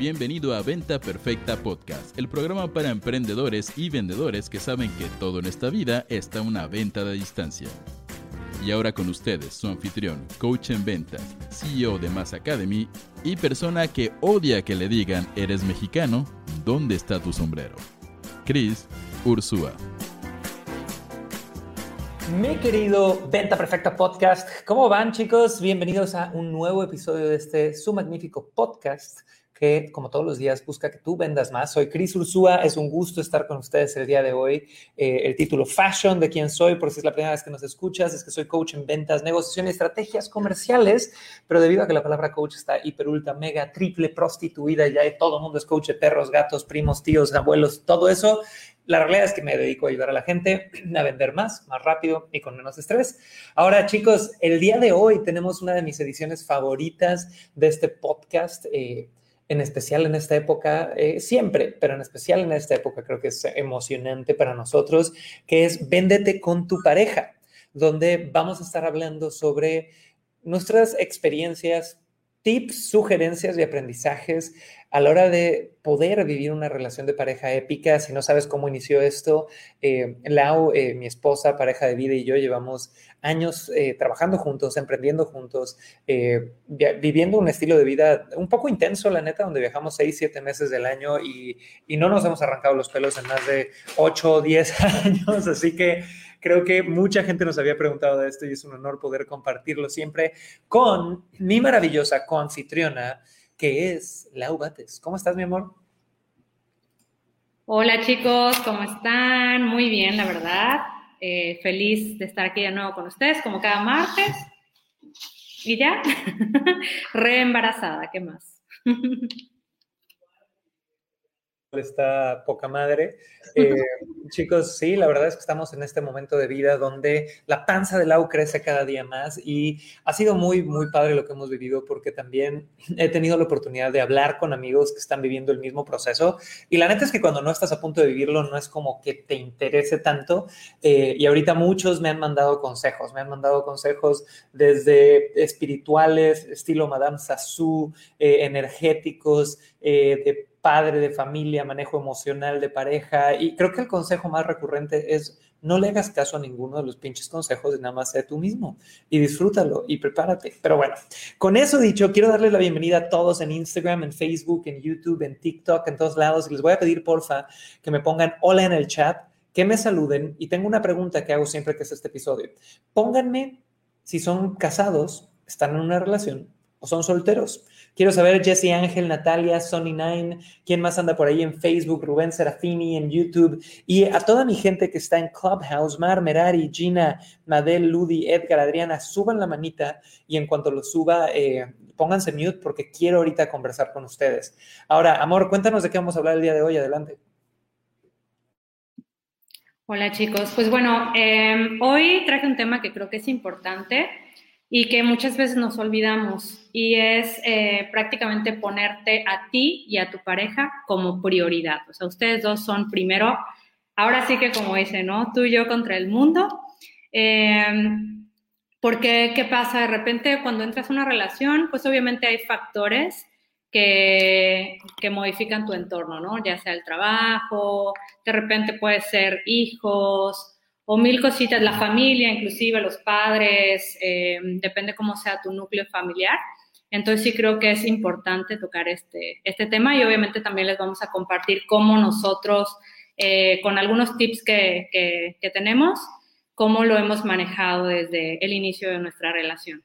Bienvenido a Venta Perfecta Podcast, el programa para emprendedores y vendedores que saben que todo en esta vida está una venta de distancia. Y ahora con ustedes, su anfitrión, coach en ventas, CEO de Mass Academy y persona que odia que le digan, eres mexicano, ¿dónde está tu sombrero? Chris Ursúa. Mi querido Venta Perfecta Podcast, ¿cómo van chicos? Bienvenidos a un nuevo episodio de este su magnífico podcast que como todos los días busca que tú vendas más. Soy Cris Ursúa, es un gusto estar con ustedes el día de hoy. Eh, el título Fashion de quién soy, por si es la primera vez que nos escuchas, es que soy coach en ventas, negociación y estrategias comerciales, pero debido a que la palabra coach está hiper, ultra, mega, triple prostituida, ya todo el mundo es coach de perros, gatos, primos, tíos, abuelos, todo eso, la realidad es que me dedico a ayudar a la gente a vender más, más rápido y con menos estrés. Ahora, chicos, el día de hoy tenemos una de mis ediciones favoritas de este podcast. Eh, en especial en esta época, eh, siempre, pero en especial en esta época creo que es emocionante para nosotros, que es Véndete con tu pareja, donde vamos a estar hablando sobre nuestras experiencias, tips, sugerencias y aprendizajes a la hora de poder vivir una relación de pareja épica, si no sabes cómo inició esto, eh, Lau, eh, mi esposa, pareja de vida y yo llevamos años eh, trabajando juntos, emprendiendo juntos, viviendo un estilo de vida un poco intenso, la neta, donde viajamos seis, siete meses del año y no nos hemos arrancado los pelos en más de ocho o diez años, así que creo que mucha gente nos había preguntado de esto y es un honor poder compartirlo siempre con mi maravillosa coanfitriona, que es Lau Bates. ¿Cómo estás, mi amor? Hola chicos, ¿cómo están? Muy bien, la verdad. Eh, feliz de estar aquí de nuevo con ustedes, como cada martes. Y ya, re embarazada, ¿qué más? está poca madre. Eh, chicos, sí, la verdad es que estamos en este momento de vida donde la panza de Lau crece cada día más y ha sido muy, muy padre lo que hemos vivido porque también he tenido la oportunidad de hablar con amigos que están viviendo el mismo proceso y la neta es que cuando no estás a punto de vivirlo no es como que te interese tanto eh, y ahorita muchos me han mandado consejos, me han mandado consejos desde espirituales, estilo Madame Sassou, eh, energéticos, de padre de familia, manejo emocional de pareja. Y creo que el consejo más recurrente es no le hagas caso a ninguno de los pinches consejos y nada más sé tú mismo y disfrútalo y prepárate. Pero bueno, con eso dicho, quiero darles la bienvenida a todos en Instagram, en Facebook, en YouTube, en TikTok, en todos lados. Y les voy a pedir, porfa, que me pongan hola en el chat, que me saluden. Y tengo una pregunta que hago siempre que es este episodio. Pónganme si son casados, están en una relación o son solteros. Quiero saber, Jesse Ángel, Natalia, Sonny Nine, quién más anda por ahí en Facebook, Rubén Serafini en YouTube, y a toda mi gente que está en Clubhouse, Mar, Merari, Gina, Madel, Ludi, Edgar, Adriana, suban la manita y en cuanto lo suba, eh, pónganse mute porque quiero ahorita conversar con ustedes. Ahora, amor, cuéntanos de qué vamos a hablar el día de hoy. Adelante. Hola chicos, pues bueno, eh, hoy traje un tema que creo que es importante y que muchas veces nos olvidamos y es eh, prácticamente ponerte a ti y a tu pareja como prioridad. O sea, ustedes dos son primero, ahora sí que como dice, ¿no? Tú y yo contra el mundo. Em, porque, ¿qué pasa? De repente cuando entras a una relación, pues obviamente hay factores que, que modifican tu entorno, ¿no? Ya sea el trabajo, de repente puede ser hijos, o mil cositas, la familia, inclusive los padres, eh, depende cómo sea tu núcleo familiar. Entonces sí creo que es importante tocar este, este tema y obviamente también les vamos a compartir cómo nosotros, eh, con algunos tips que, que, que tenemos, cómo lo hemos manejado desde el inicio de nuestra relación.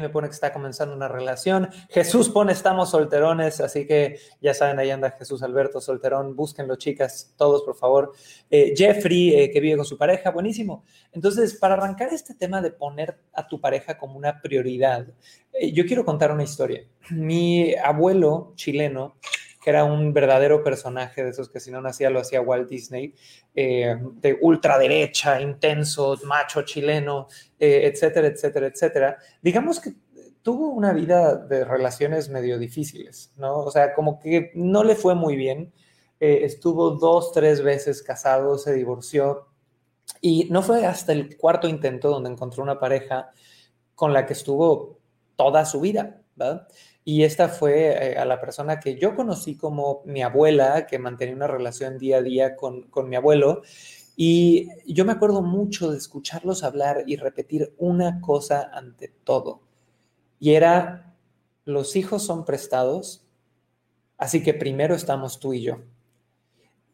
Me pone que está comenzando una relación. Jesús pone estamos solterones, así que ya saben, ahí anda Jesús Alberto solterón. Búsquenlo, chicas, todos, por favor. Eh, Jeffrey, eh, que vive con su pareja, buenísimo. Entonces, para arrancar este tema de poner a tu pareja como una prioridad, eh, yo quiero contar una historia. Mi abuelo chileno, que era un verdadero personaje de esos que si no nacía lo hacía Walt Disney, de ultraderecha, intenso, macho chileno, eh, etcétera, etcétera, etcétera, digamos que tuvo una vida de relaciones medio difíciles, ¿no? O sea, como que no le fue muy bien. Eh, estuvo dos, tres veces casado, se divorció y no fue hasta el cuarto intento donde encontró una pareja con la que estuvo toda su vida, ¿verdad? Y esta fue eh, a la persona que yo conocí como mi abuela, que mantenía una relación día a día con, con mi abuelo. Y yo me acuerdo mucho de escucharlos hablar y repetir una cosa ante todo. Y era, los hijos son prestados, así que primero estamos tú y yo.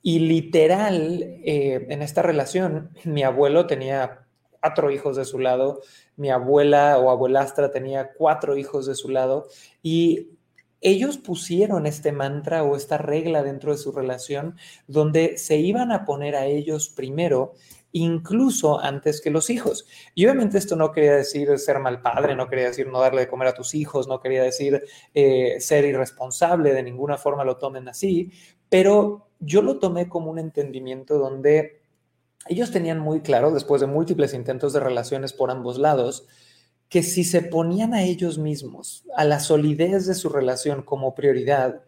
Y literal, eh, en esta relación, mi abuelo tenía cuatro hijos de su lado, mi abuela o abuelastra tenía cuatro hijos de su lado y ellos pusieron este mantra o esta regla dentro de su relación donde se iban a poner a ellos primero incluso antes que los hijos. Y obviamente esto no quería decir ser mal padre, no quería decir no darle de comer a tus hijos, no quería decir eh, ser irresponsable, de ninguna forma lo tomen así, pero yo lo tomé como un entendimiento donde ellos tenían muy claro, después de múltiples intentos de relaciones por ambos lados, que si se ponían a ellos mismos, a la solidez de su relación como prioridad,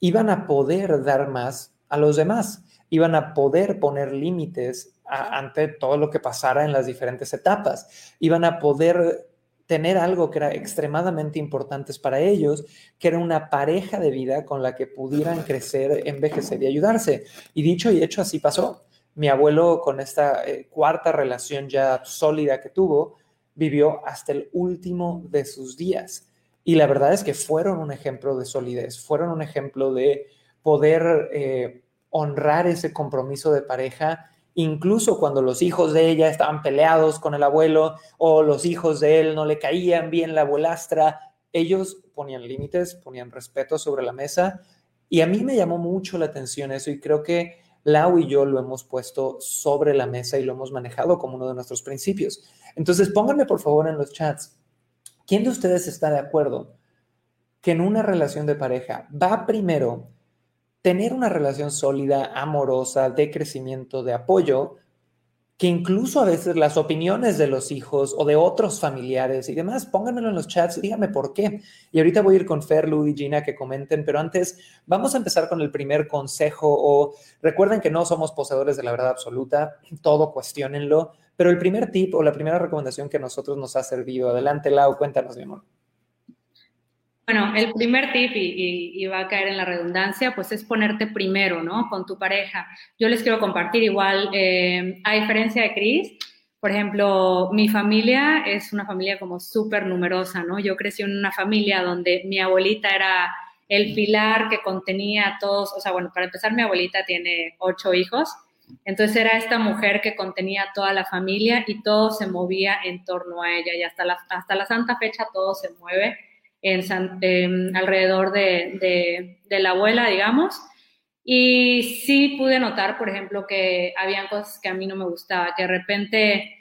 iban a poder dar más a los demás, iban a poder poner límites ante todo lo que pasara en las diferentes etapas, iban a poder tener algo que era extremadamente importante para ellos, que era una pareja de vida con la que pudieran crecer, envejecer y ayudarse. Y dicho y hecho, así pasó. Mi abuelo, con esta eh, cuarta relación ya sólida que tuvo, vivió hasta el último de sus días. Y la verdad es que fueron un ejemplo de solidez, fueron un ejemplo de poder eh, honrar ese compromiso de pareja incluso cuando los hijos de ella estaban peleados con el abuelo o los hijos de él no le caían bien la abuelastra, ellos ponían límites, ponían respeto sobre la mesa y a mí me llamó mucho la atención eso y creo que Lau y yo lo hemos puesto sobre la mesa y lo hemos manejado como uno de nuestros principios. Entonces pónganme por favor en los chats, ¿quién de ustedes está de acuerdo que en una relación de pareja va primero tener una relación sólida, amorosa, de crecimiento, de apoyo, que incluso a veces las opiniones de los hijos o de otros familiares y demás, pónganmelo en los chats, díganme por qué. Y ahorita voy a ir con Fer, Lu y Gina que comenten, pero antes vamos a empezar con el primer consejo o recuerden que no somos poseedores de la verdad absoluta, todo cuestionenlo, pero el primer tip o la primera recomendación que a nosotros nos ha servido, adelante Lau, cuéntanos mi amor. Bueno, el primer tip, y, va a caer en la redundancia, pues es ponerte primero, ¿no? Con tu pareja. Yo les quiero compartir igual, eh, a diferencia de Cris, por ejemplo, mi familia es una familia como súper numerosa, ¿no? Yo crecí en una familia donde mi abuelita era el pilar que contenía a todos, o sea, bueno, para empezar, mi abuelita tiene ocho hijos, entonces era esta mujer que contenía a toda la familia y todo se movía en torno a ella y hasta la, hasta la santa fecha todo se mueve en, alrededor de, la abuela, digamos. Y sí pude notar, por ejemplo, que habían cosas que a mí no me gustaba, que de repente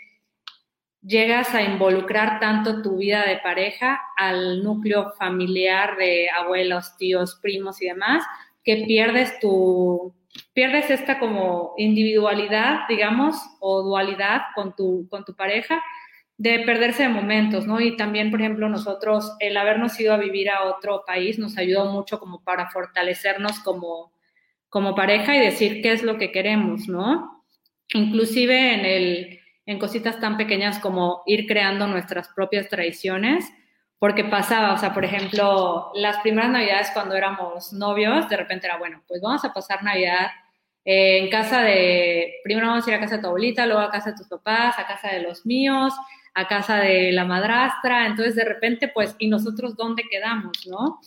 llegas a involucrar tanto tu vida de pareja al núcleo familiar de abuelos, tíos, primos y demás, que pierdes tu, pierdes esta como individualidad, digamos, o dualidad con tu, con tu pareja de perderse de momentos, ¿no? Y también, por ejemplo, nosotros, el habernos ido a vivir a otro país nos ayudó mucho como para fortalecernos como, como pareja y decir qué es lo que queremos, ¿no? Inclusive en, el, en cositas tan pequeñas como ir creando nuestras propias tradiciones, porque pasaba, o sea, por ejemplo, las primeras navidades cuando éramos novios, de repente era, bueno, pues vamos a pasar Navidad eh, en casa de, primero vamos a ir a casa de tu abuelita, luego a casa de tus papás, a casa de los míos, a casa de la madrastra, entonces de repente, pues, ¿y nosotros dónde quedamos, no?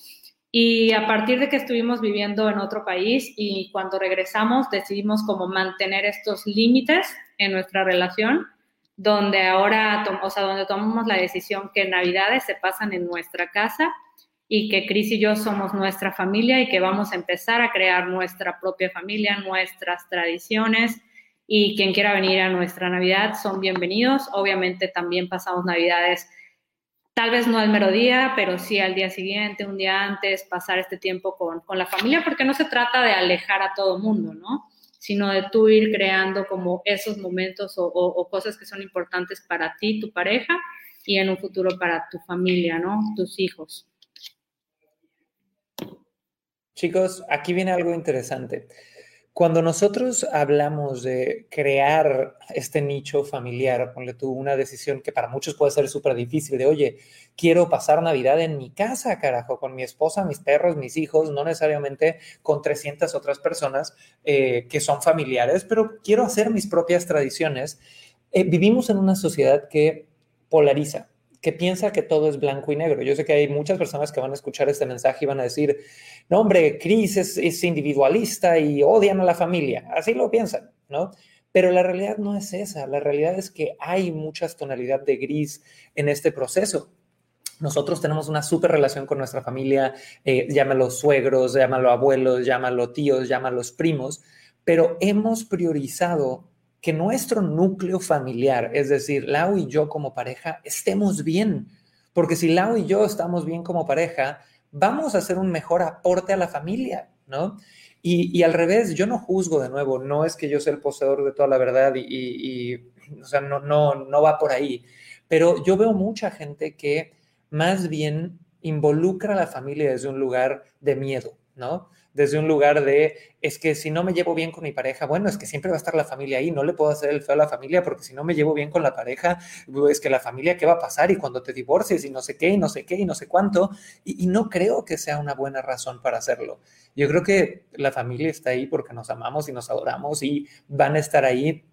Y a partir de que estuvimos viviendo en otro país y cuando regresamos decidimos como mantener estos límites en nuestra relación, donde ahora, o sea, donde tomamos la decisión que Navidades se pasan en nuestra casa y que Cris y yo somos nuestra familia y que vamos a empezar a crear nuestra propia familia, nuestras tradiciones, y quien quiera venir a nuestra Navidad son bienvenidos. Obviamente también pasamos Navidades, tal vez no al mero día, pero sí al día siguiente, un día antes, pasar este tiempo con, con la familia, porque no se trata de alejar a todo mundo, ¿no? Sino de tú ir creando como esos momentos o, o cosas que son importantes para ti, tu pareja, y en un futuro para tu familia, ¿no? Tus hijos. Chicos, aquí viene algo interesante. Cuando nosotros hablamos de crear este nicho familiar, ponle tú una decisión que para muchos puede ser súper difícil, de oye, quiero pasar Navidad en mi casa, carajo, con mi esposa, mis perros, mis hijos, no necesariamente con 300 otras personas eh, que son familiares, pero quiero hacer mis propias tradiciones. Eh, vivimos en una sociedad que polariza que piensa que todo es blanco y negro. Yo sé que hay muchas personas que van a escuchar este mensaje y van a decir, no, hombre, Cris es, individualista y odian a la familia. Así lo piensan, ¿no? Pero la realidad no es esa. La realidad es que hay muchas tonalidades de gris en este proceso. Nosotros tenemos una súper relación con nuestra familia, eh, llámalo suegros, llámalo abuelos, llámalo tíos, llámalo primos, pero hemos priorizado que nuestro núcleo familiar, es decir, Lau y yo como pareja, estemos bien. Porque si Lau y yo estamos bien como pareja, vamos a hacer un mejor aporte a la familia, ¿no? Y, al revés, yo no juzgo de nuevo, no es que yo sea el poseedor de toda la verdad y, o sea, no, no, no va por ahí, pero yo veo mucha gente que más bien involucra a la familia desde un lugar de miedo, ¿no? Desde un lugar de, es que si no me llevo bien con mi pareja, bueno, es que siempre va a estar la familia ahí, no le puedo hacer el feo a la familia porque si no me llevo bien con la pareja, es que la familia, ¿qué va a pasar? Y cuando te divorcies y no sé qué, y no sé qué, y no sé cuánto, y, y no creo que sea una buena razón para hacerlo. Yo creo que la familia está ahí porque nos amamos y nos adoramos y van a estar ahí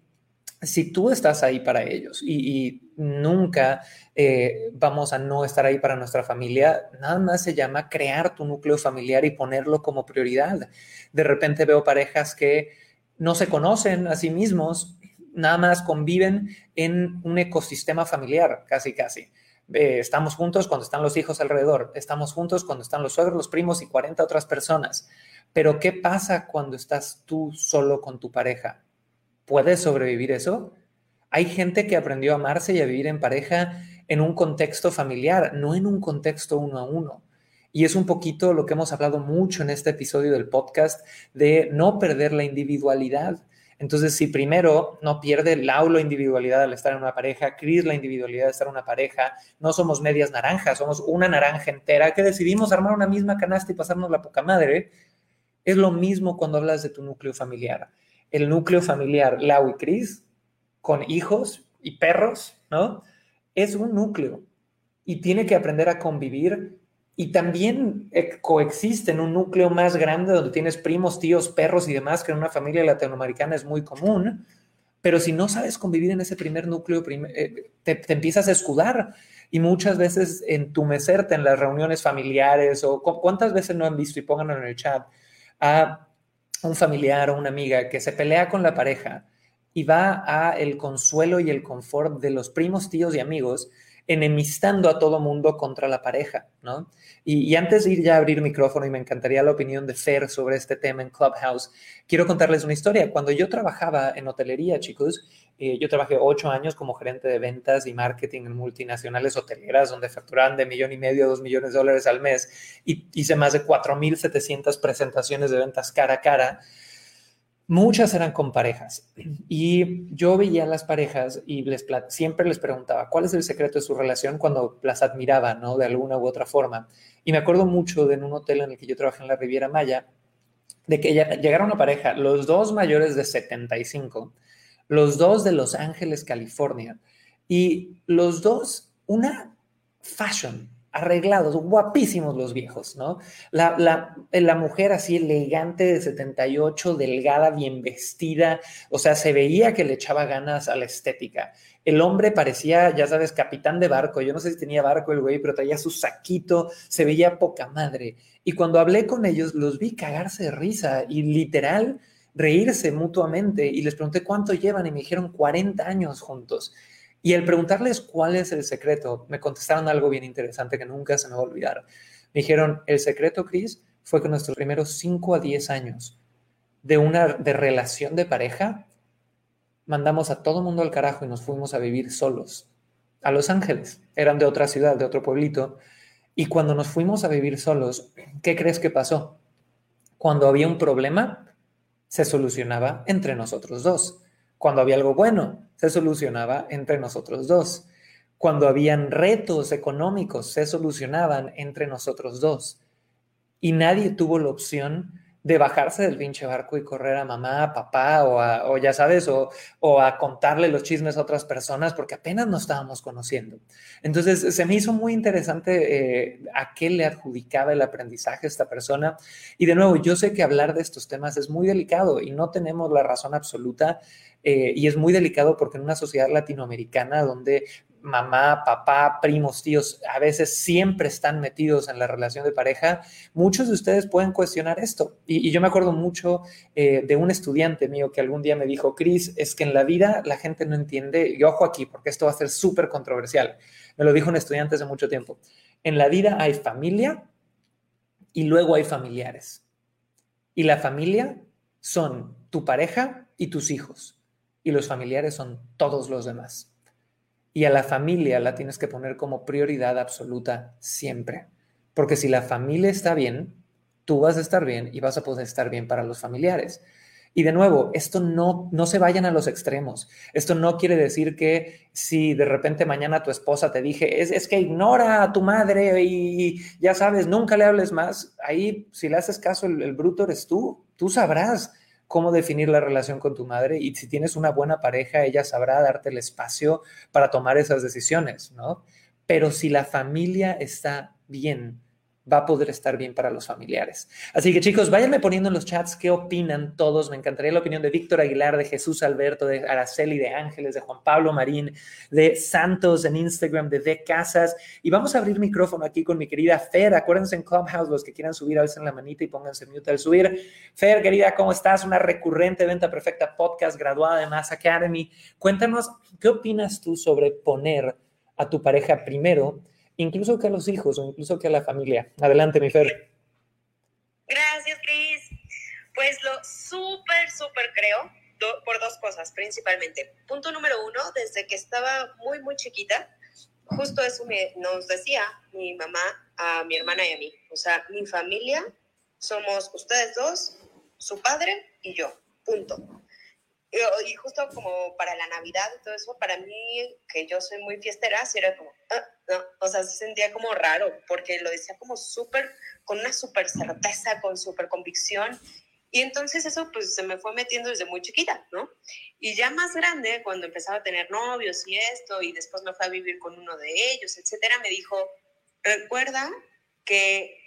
si tú estás ahí para ellos y, nunca eh, vamos a no estar ahí para nuestra familia, nada más se llama crear tu núcleo familiar y ponerlo como prioridad. De repente veo parejas que no se conocen a sí mismos, nada más conviven en un ecosistema familiar, casi, casi. estamos juntos cuando están los hijos alrededor, estamos juntos cuando están los suegros, los primos y 40 otras personas. Pero ¿qué pasa cuando estás tú solo con tu pareja? ¿Puedes sobrevivir eso? Hay gente que aprendió a amarse y a vivir en pareja en un contexto familiar, no en un contexto uno a uno. Y es un poquito lo que hemos hablado mucho en este episodio del podcast de no perder la individualidad. Entonces, si primero no pierde el la individualidad al estar en una pareja, Chris la individualidad de estar en una pareja, no somos medias naranjas, somos una naranja entera que decidimos armar una misma canasta y pasarnos la poca madre, es lo mismo cuando hablas de tu núcleo familiar el núcleo familiar Lau y Cris, con hijos y perros, ¿no? Es un núcleo y tiene que aprender a convivir y también eh, coexiste en un núcleo más grande donde tienes primos, tíos, perros y demás, que en una familia latinoamericana es muy común. Pero si no sabes convivir en ese primer núcleo, eh, te, te, empiezas a escudar y muchas veces entumecerte en las reuniones familiares o cuántas veces no han visto y pónganlo en el chat a un familiar o una amiga que se pelea con la pareja y va a el consuelo y el confort de los primos, tíos y amigos, enemistando a todo mundo contra la pareja, ¿no? Y, antes de ir ya a abrir micrófono, y me encantaría la opinión de Fer sobre este tema en Clubhouse, quiero contarles una historia. Cuando yo trabajaba en hotelería, chicos, eh, yo trabajé ocho años como gerente de ventas y marketing en multinacionales hoteleras, donde facturaban de millón y medio a dos millones de dólares al mes, y hice más de 4.700 presentaciones de ventas cara a cara Muchas eran con parejas y yo veía a las parejas y les siempre les preguntaba cuál es el secreto de su relación cuando las admiraba, ¿no? De alguna u otra forma. Y me acuerdo mucho de en un hotel en el que yo trabajé en la Riviera Maya, de que llegaron una pareja, los dos mayores de 75, los dos de Los Ángeles, California, y los dos, una fashion, arreglados, guapísimos los viejos, ¿no? La, la, la, mujer así elegante de 78, delgada, bien vestida, o sea, se veía que le echaba ganas a la estética. El hombre parecía, ya sabes, capitán de barco, yo no sé si tenía barco el güey, pero traía su saquito, se veía poca madre. Y cuando hablé con ellos, los vi cagarse de risa y literal reírse mutuamente y les pregunté cuánto llevan y me dijeron 40 años juntos. Y al preguntarles cuál es el secreto, me contestaron algo bien interesante que nunca se me va a olvidar. Me dijeron, el secreto, Chris, fue que nuestros primeros 5 a 10 años de una de relación de pareja, mandamos a todo mundo al carajo y nos fuimos a vivir solos a Los Ángeles. Eran de otra ciudad, de otro pueblito. Y cuando nos fuimos a vivir solos, ¿qué crees que pasó? Cuando había un problema, se solucionaba entre nosotros dos. Cuando había algo bueno, se solucionaba entre nosotros dos. Cuando habían retos económicos, se solucionaban entre nosotros dos. Y nadie tuvo la opción de bajarse del pinche barco y correr a mamá, a papá o, o ya sabes, o, o, a contarle los chismes a otras personas porque apenas nos estábamos conociendo. Entonces se me hizo muy interesante eh, a qué le adjudicaba el aprendizaje a esta persona. Y de nuevo, yo sé que hablar de estos temas es muy delicado y no tenemos la razón absoluta. Eh, y es muy delicado porque en una sociedad latinoamericana donde mamá, papá, primos, tíos, a veces siempre están metidos en la relación de pareja, muchos de ustedes pueden cuestionar esto. Y, yo me acuerdo mucho eh, de un estudiante mío que algún día me dijo, Cris, es que en la vida la gente no entiende, y ojo aquí, porque esto va a ser súper controversial, me lo dijo un estudiante hace mucho tiempo, en la vida hay familia y luego hay familiares. Y la familia son tu pareja y tus hijos. Y los familiares son todos los demás. Y a la familia la tienes que poner como prioridad absoluta siempre. Porque si la familia está bien, tú vas a estar bien y vas a poder estar bien para los familiares. Y de nuevo, esto no, no se vayan a los extremos. Esto no quiere decir que si de repente mañana tu esposa te dije, es, es que ignora a tu madre y ya sabes, nunca le hables más, ahí si le haces caso, el, el bruto eres tú. Tú sabrás cómo definir la relación con tu madre y si tienes una buena pareja, ella sabrá darte el espacio para tomar esas decisiones, ¿no? Pero si la familia está bien, va a poder estar bien para los familiares. Así que chicos, váyanme poniendo en los chats qué opinan todos. Me encantaría la opinión de Víctor Aguilar, de Jesús Alberto, de Araceli, de Ángeles, de Juan Pablo Marín, de Santos en Instagram, de De Casas. Y vamos a abrir micrófono aquí con mi querida Fer. Acuérdense en Clubhouse, los que quieran subir, en la manita y pónganse mute al subir. Fer, querida, ¿cómo estás? Una recurrente venta perfecta podcast, graduada de Mass Academy. Cuéntanos, ¿qué opinas tú sobre poner a tu pareja primero? Incluso que a los hijos o incluso que a la familia. Adelante, mi Fer. Gracias, Cris. Pues lo súper, súper creo por dos cosas, principalmente. Punto número uno, desde que estaba muy, muy chiquita, justo eso me, nos decía mi mamá a mi hermana y a mí. O sea, mi familia somos ustedes dos, su padre y yo. Punto. Y, justo como para la Navidad y todo eso, para mí, que yo soy muy fiestera, sí era como, ah, no, o sea, se sentía como raro, porque lo decía como súper, con una súper certeza, con súper convicción. Y entonces eso pues se me fue metiendo desde muy chiquita, ¿no? Y ya más grande, cuando empezaba a tener novios y esto, y después me fue a vivir con uno de ellos, etcétera, me dijo, recuerda que,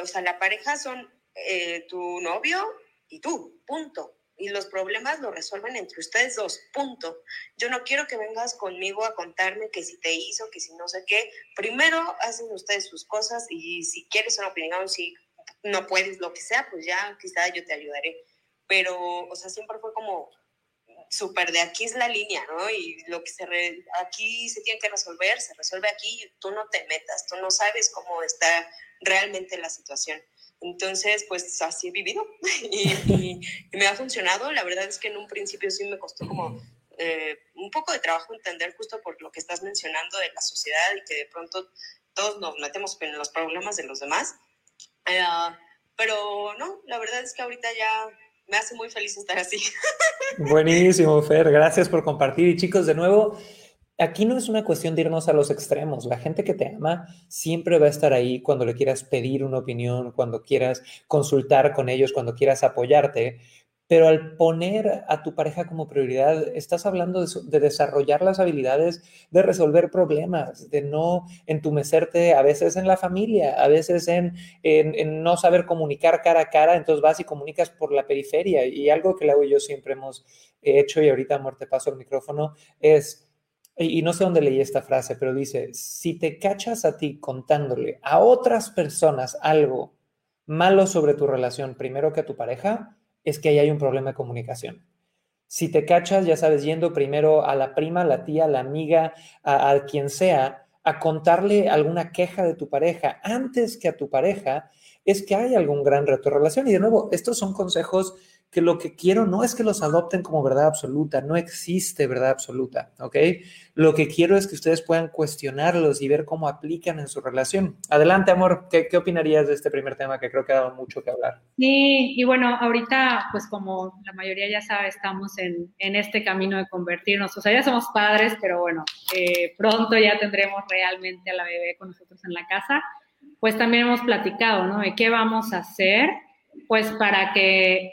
o sea, la pareja son eh, tu novio y tú, punto y los problemas los resuelven entre ustedes dos, punto. Yo no quiero que vengas conmigo a contarme que si te hizo, que si no sé qué. Primero hacen ustedes sus cosas y si quieres una opinión, si no puedes, lo que sea, pues ya quizá yo te ayudaré. Pero, o sea, siempre fue como súper de aquí es la línea, ¿no? Y lo que se aquí se tiene que resolver, se resuelve aquí, tú no te metas, tú no sabes cómo está realmente la situación. Entonces, pues así he vivido y, me ha funcionado. La verdad es que en un principio sí me costó como eh, un poco de trabajo entender justo por lo que estás mencionando de la sociedad y que de pronto todos nos metemos en los problemas de los demás. Eh, pero no, la verdad es que ahorita ya me hace muy feliz estar así. Buenísimo, Fer. Gracias por compartir. Y chicos, de nuevo, aquí no es una cuestión de irnos a los extremos. La gente que te ama siempre va a estar ahí cuando le quieras pedir una opinión, cuando quieras consultar con ellos, cuando quieras apoyarte. Pero al poner a tu pareja como prioridad, estás hablando de, desarrollar las habilidades de resolver problemas, de no entumecerte a veces en la familia, a veces en, en, no saber comunicar cara a cara, entonces vas y comunicas por la periferia. Y algo que Lau y yo siempre hemos hecho, y ahorita, amor, te paso el micrófono, es y no sé dónde leí esta frase, pero dice, si te cachas a ti contándole a otras personas algo malo sobre tu relación primero que a tu pareja, es que ahí hay un problema de comunicación. Si te cachas, ya sabes, yendo primero a la prima, la tía, la amiga, a, a quien sea, a contarle alguna queja de tu pareja antes que a tu pareja, es que hay algún gran reto de relación. Y de nuevo, estos son consejos que lo que quiero no es que los adopten como verdad absoluta, no existe verdad absoluta, ¿ok? Lo que quiero es que ustedes puedan cuestionarlos y ver cómo aplican en su relación. Adelante, amor, ¿qué, qué opinarías de este primer tema que creo que ha dado mucho que hablar? Sí, y bueno, ahorita, pues como la mayoría ya sabe, estamos en, en este camino de convertirnos, o sea, ya somos padres, pero bueno, eh, pronto ya tendremos realmente a la bebé con nosotros en la casa, pues también hemos platicado, ¿no? De qué vamos a hacer pues para que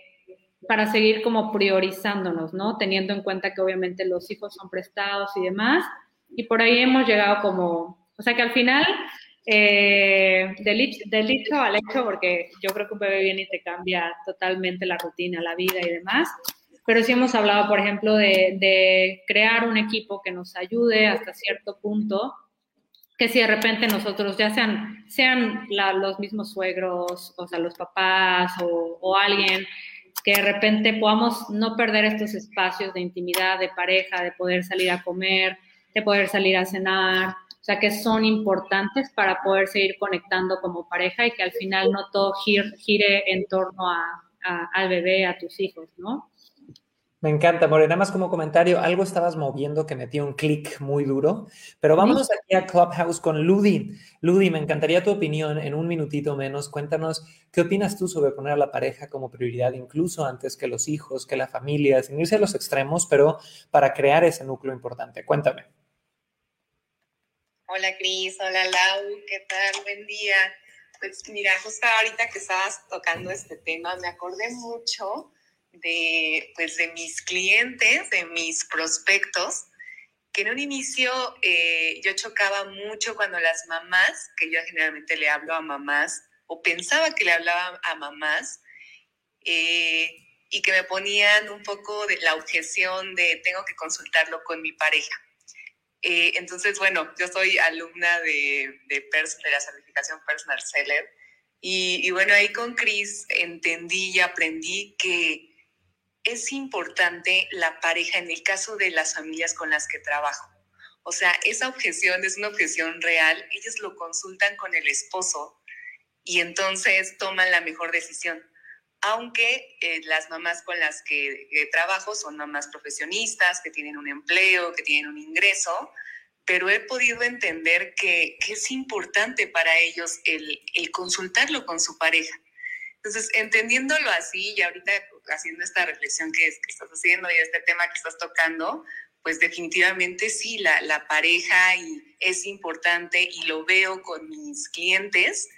para seguir como priorizándonos, ¿no? Teniendo en cuenta que obviamente los hijos son prestados y demás. Y por ahí hemos llegado como, o sea que al final, eh, del, del dicho al hecho, porque yo creo que un bebé viene y te cambia totalmente la rutina, la vida y demás. Pero sí hemos hablado, por ejemplo, de, de crear un equipo que nos ayude hasta cierto punto que si de repente nosotros, ya sean, sean los mismos suegros, o sea, los papás o, o, alguien, que de repente podamos no perder estos espacios de intimidad, de pareja, de poder salir a comer, de poder salir a cenar, o sea, que son importantes para poder seguir conectando como pareja y que al final no todo gire, gire en torno a, a, al bebé, a tus hijos, ¿no? Me encanta, More. Nada más como comentario, algo estabas moviendo que metió un clic muy duro, pero vámonos aquí a Clubhouse con Ludi. Ludi, me encantaría tu opinión en un minutito menos. Cuéntanos, ¿qué opinas tú sobre poner a la pareja como prioridad, incluso antes que los hijos, que la familia, sin irse a los extremos, pero para crear ese núcleo importante? Cuéntame. Hola, Cris. Hola, Lau. ¿Qué tal? Buen día. Pues mira, justo ahorita que estabas tocando este tema, me acordé mucho de, pues, de mis clientes, de mis prospectos, que en un inicio eh, yo chocaba mucho cuando las mamás, que yo generalmente le hablo a mamás, o pensaba que le hablaba a mamás, eh, y que me ponían un poco de la objeción de tengo que consultarlo con mi pareja. Eh, entonces, bueno, yo soy alumna de, de, de la certificación Personal Seller, y, y bueno, ahí con Chris entendí y aprendí que es importante la pareja en el caso de las familias con las que trabajo. O sea, esa objeción es una objeción real. Ellos lo consultan con el esposo y entonces toman la mejor decisión. Aunque eh, las mamás con las que eh, trabajo son mamás profesionistas, que tienen un empleo, que tienen un ingreso, pero he podido entender que, es importante para ellos el, el consultarlo con su pareja. Entonces, entendiéndolo así y ahorita haciendo esta reflexión que, estás haciendo y este tema que estás tocando, pues definitivamente sí, la, la pareja y es importante y lo veo con mis clientes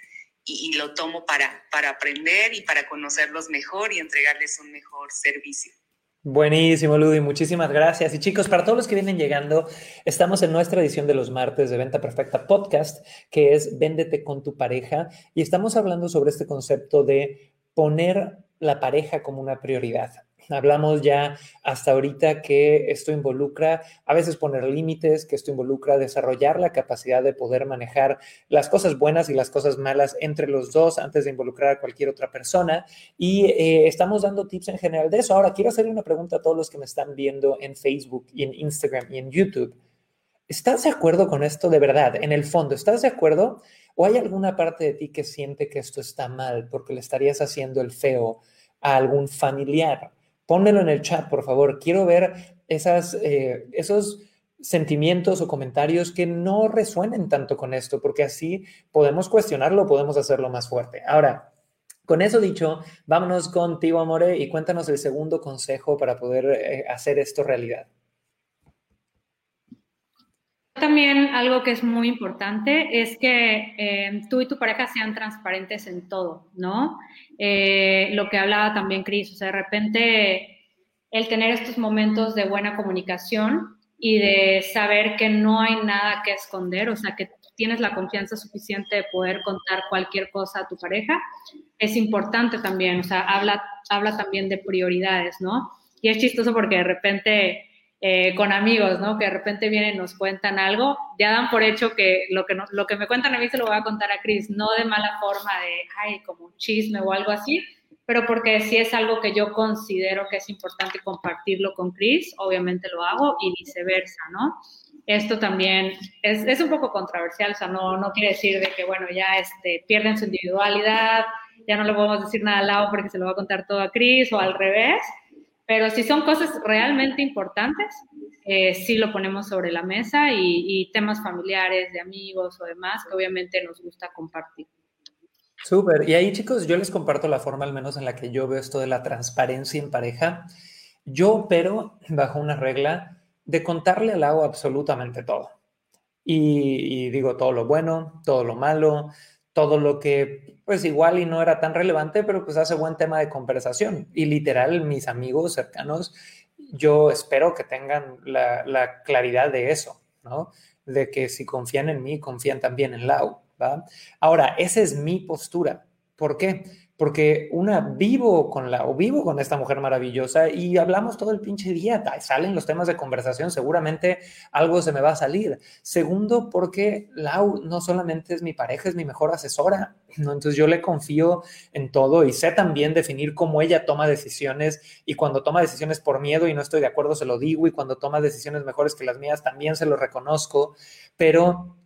y, y, lo tomo para, para aprender y para conocerlos mejor y entregarles un mejor servicio. Buenísimo, Ludi, muchísimas gracias. Y chicos, para todos los que vienen llegando, estamos en nuestra edición de los martes de Venta Perfecta Podcast, que es Véndete con tu pareja, y estamos hablando sobre este concepto de poner la pareja como una prioridad. Hablamos ya hasta ahorita que esto involucra a veces poner límites, que esto involucra desarrollar la capacidad de poder manejar las cosas buenas y las cosas malas entre los dos antes de involucrar a cualquier otra persona. Y eh, estamos dando tips en general de eso. Ahora, quiero hacerle una pregunta a todos los que me están viendo en Facebook y en Instagram y en YouTube. ¿Estás de acuerdo con esto de verdad? En el fondo, ¿estás de acuerdo? ¿O hay alguna parte de ti que siente que esto está mal porque le estarías haciendo el feo a algún familiar? Pónmelo en el chat, por favor. Quiero ver eh, esos sentimientos o comentarios que no resuenen tanto con esto, porque así podemos cuestionarlo, podemos hacerlo más fuerte. Ahora, con eso dicho, vámonos contigo, Amore, y cuéntanos el segundo consejo para poder eh, hacer esto realidad. También algo que es muy importante es que eh, tú y tu pareja sean transparentes en todo, ¿no? Eh, lo que hablaba también Cris, o sea, de repente el tener estos momentos de buena comunicación y de saber que no hay nada que esconder, o sea, que tienes la confianza suficiente de poder contar cualquier cosa a tu pareja, es importante también, o sea, habla, habla también de prioridades, ¿no? Y es chistoso porque de repente eh, con amigos, ¿no? Que de repente vienen y nos cuentan algo, ya dan por hecho que lo que, lo que me cuentan a mí se lo voy a contar a Cris, no de mala forma, de, ay, como chisme o algo así, pero porque si es algo que yo considero que es importante compartirlo con Cris, obviamente lo hago y viceversa, ¿no? Esto también es, es, un poco controversial, o sea, no, no quiere decir de que, bueno, ya este, pierden su individualidad, ya no le podemos decir nada al lado porque se lo va a contar todo a Cris o al revés, pero si son cosas realmente importantes, eh, sí lo ponemos sobre la mesa y, temas familiares, de amigos o demás, que obviamente nos gusta compartir. Súper. Y ahí, chicos, yo les comparto la forma al menos en la que yo veo esto de la transparencia en pareja. Yo pero bajo una regla de contarle al agua absolutamente todo. Y digo todo lo bueno, todo lo malo, todo lo que pues igual y no era tan relevante, pero pues hace buen tema de conversación. Y literal, mis amigos cercanos, yo espero que tengan la, la claridad de eso, ¿no? De que si confían en mí, confían también en Lau. Ahora, esa es mi postura. ¿Por qué? Porque una vivo con la o vivo con esta mujer maravillosa y hablamos todo el pinche día, salen los temas de conversación, seguramente algo se me va a salir. Segundo, porque Lau no solamente es mi pareja, es mi mejor asesora, ¿no? Entonces yo le confío en todo y sé también definir cómo ella toma decisiones y cuando toma decisiones por miedo y no estoy de acuerdo se lo digo y cuando toma decisiones mejores que las mías también se lo reconozco, pero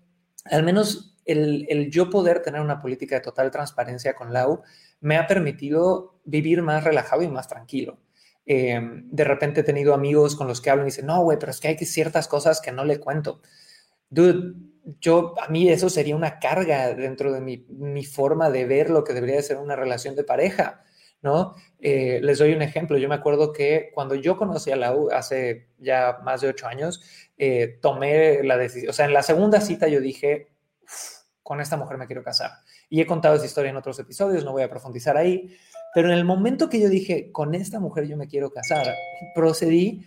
al menos el, el yo poder tener una política de total transparencia con Lau me ha permitido vivir más relajado y más tranquilo. Em, de repente he tenido amigos con los que hablo y dicen, no, güey, pero es que hay ciertas cosas que no le cuento. Dude, yo, a mí eso sería una carga dentro de mi, mi forma de ver lo que debería ser una relación de pareja, ¿no? Eh, les doy un ejemplo. Yo me acuerdo que cuando yo conocí a Lau hace ya más de ocho años, eh, tomé la decisión, o sea, en la segunda cita yo dije, con esta mujer me quiero casar. Y he contado esa historia en otros episodios, no voy a profundizar ahí, pero en el momento que yo dije, con esta mujer yo me quiero casar, procedí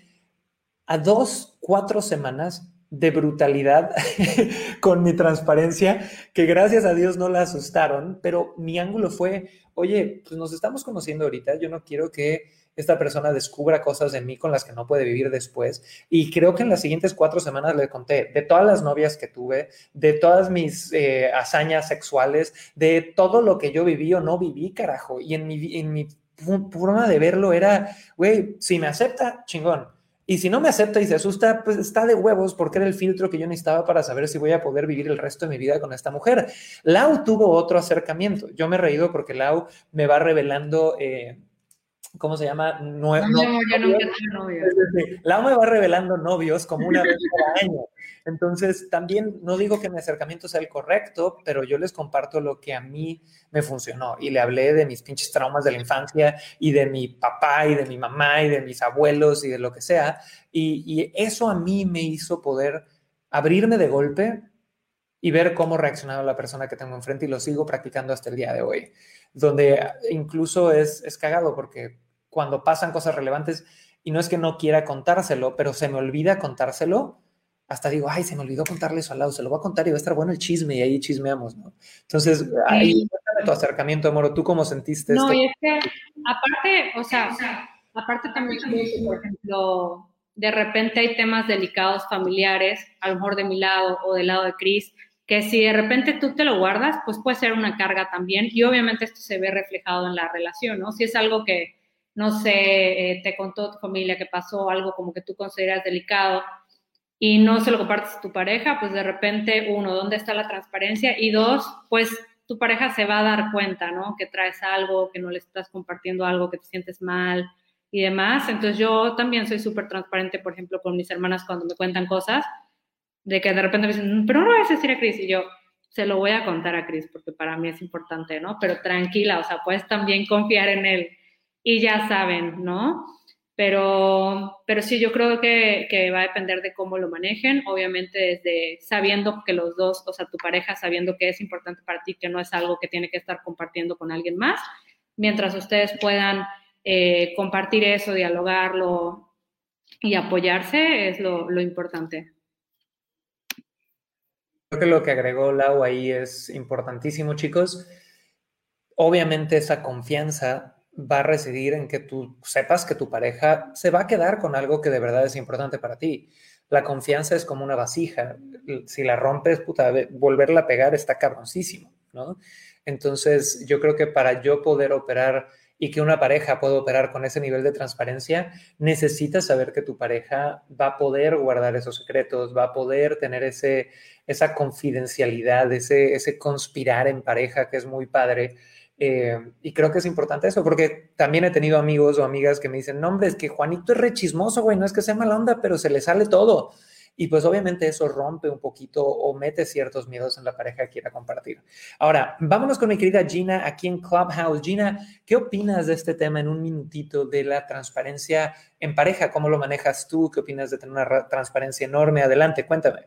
a dos, cuatro semanas de brutalidad con mi transparencia, que gracias a Dios no la asustaron, pero mi ángulo fue, oye, pues nos estamos conociendo ahorita, yo no quiero que esta persona descubra cosas de mí con las que no puede vivir después. Y creo que en las siguientes cuatro semanas le conté de todas las novias que tuve, de todas mis eh, hazañas sexuales, de todo lo que yo viví o no viví, carajo. Y en mi, en mi forma de verlo era, güey, si me acepta, chingón. Y si no me acepta y se asusta, pues está de huevos porque era el filtro que yo necesitaba para saber si voy a poder vivir el resto de mi vida con esta mujer. Lau tuvo otro acercamiento. Yo me he reído porque Lau me va revelando... Eh, ¿cómo se llama? no, no, yo nunca novios. La me va revelando novios como una vez cada año. Entonces, también no digo que mi acercamiento sea el correcto, pero yo les comparto lo que a mí me funcionó y le hablé de mis pinches traumas de la infancia y de mi papá y de mi mamá y de mis abuelos y de lo que sea. Y, y eso a mí me hizo poder abrirme de golpe y ver cómo reaccionaba la persona que tengo enfrente y lo sigo practicando hasta el día de hoy, donde incluso es, es cagado porque cuando pasan cosas relevantes y no es que no quiera contárselo, pero se me olvida contárselo, hasta digo, ay, se me olvidó contarle eso al lado, se lo voy a contar y va a estar bueno el chisme y ahí chismeamos, ¿no? Entonces, ahí tu acercamiento, Moro, ¿tú cómo sentiste No, y es que aparte, o sea, aparte también, por ejemplo, de repente hay temas delicados familiares, a lo mejor de mi lado o del lado de Cris, que si de repente tú te lo guardas, pues puede ser una carga también y obviamente esto se ve reflejado en la relación, ¿no? Si es algo que, no sé, eh, te contó tu familia que pasó algo como que tú consideras delicado y no se lo compartes a tu pareja, pues de repente, uno, ¿dónde está la transparencia? Y dos, pues tu pareja se va a dar cuenta, ¿no? Que traes algo, que no le estás compartiendo algo, que te sientes mal y demás. Entonces yo también soy súper transparente, por ejemplo, con mis hermanas cuando me cuentan cosas, de que de repente me dicen, pero no lo vas decir a Cris, y yo, se lo voy a contar a Cris porque para mí es importante, ¿no? Pero tranquila, o sea, puedes también confiar en él y ya saben, ¿no? Pero, pero sí, yo creo que, que, va a depender de cómo lo manejen, obviamente desde sabiendo que los dos, o sea, tu pareja sabiendo que es importante para ti, que no es algo que tiene que estar compartiendo con alguien más, mientras ustedes puedan eh, compartir eso, dialogarlo y apoyarse, es lo, lo importante. Creo que lo que agregó Lau ahí es importantísimo, chicos. Obviamente esa confianza va a residir en que tú sepas que tu pareja se va a quedar con algo que de verdad es importante para ti. La confianza es como una vasija. Si la rompes, puta, volverla a pegar está cabroncísimo, ¿no? Entonces, yo creo que para yo poder operar y que una pareja pueda operar con ese nivel de transparencia, necesitas saber que tu pareja va a poder guardar esos secretos, va a poder tener ese, esa confidencialidad, ese, ese conspirar en pareja que es muy padre eh, y creo que es importante eso, porque también he tenido amigos o amigas que me dicen, no, hombre, es que Juanito es rechismoso, güey, no es que sea mala onda, pero se le sale todo. Y pues obviamente eso rompe un poquito o mete ciertos miedos en la pareja que quiera compartir. Ahora, vámonos con mi querida Gina aquí en Clubhouse. Gina, ¿qué opinas de este tema en un minutito de la transparencia en pareja? ¿Cómo lo manejas tú? ¿Qué opinas de tener una transparencia enorme? Adelante, cuéntame.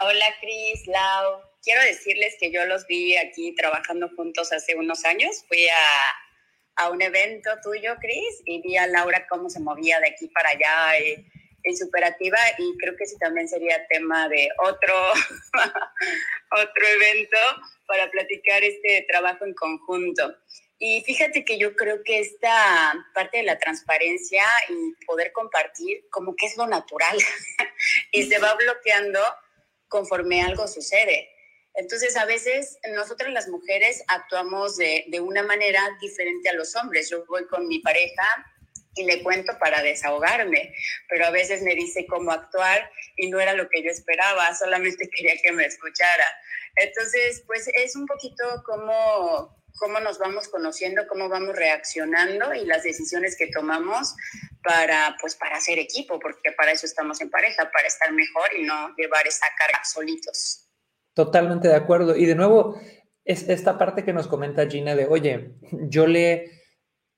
Hola, Cris, Lau. quiero decirles que yo los vi aquí trabajando juntos hace unos años. Fui a, a un evento tuyo, Cris, y vi a Laura cómo se movía de aquí para allá. Y, y superativa y creo que sí también sería tema de otro, otro evento para platicar este trabajo en conjunto. Y fíjate que yo creo que esta parte de la transparencia y poder compartir como que es lo natural y se va bloqueando conforme algo sucede. Entonces, a veces nosotras las mujeres actuamos de, de, una manera diferente a los hombres. Yo voy con mi pareja y le cuento para desahogarme, pero a veces me dice cómo actuar y no era lo que yo esperaba, solamente quería que me escuchara. Entonces, pues es un poquito como cómo nos vamos conociendo, cómo vamos reaccionando y las decisiones que tomamos para, pues, para hacer equipo, porque para eso estamos en pareja, para estar mejor y no llevar esa carga solitos. Totalmente de acuerdo. Y de nuevo, es esta parte que nos comenta Gina de, oye, yo le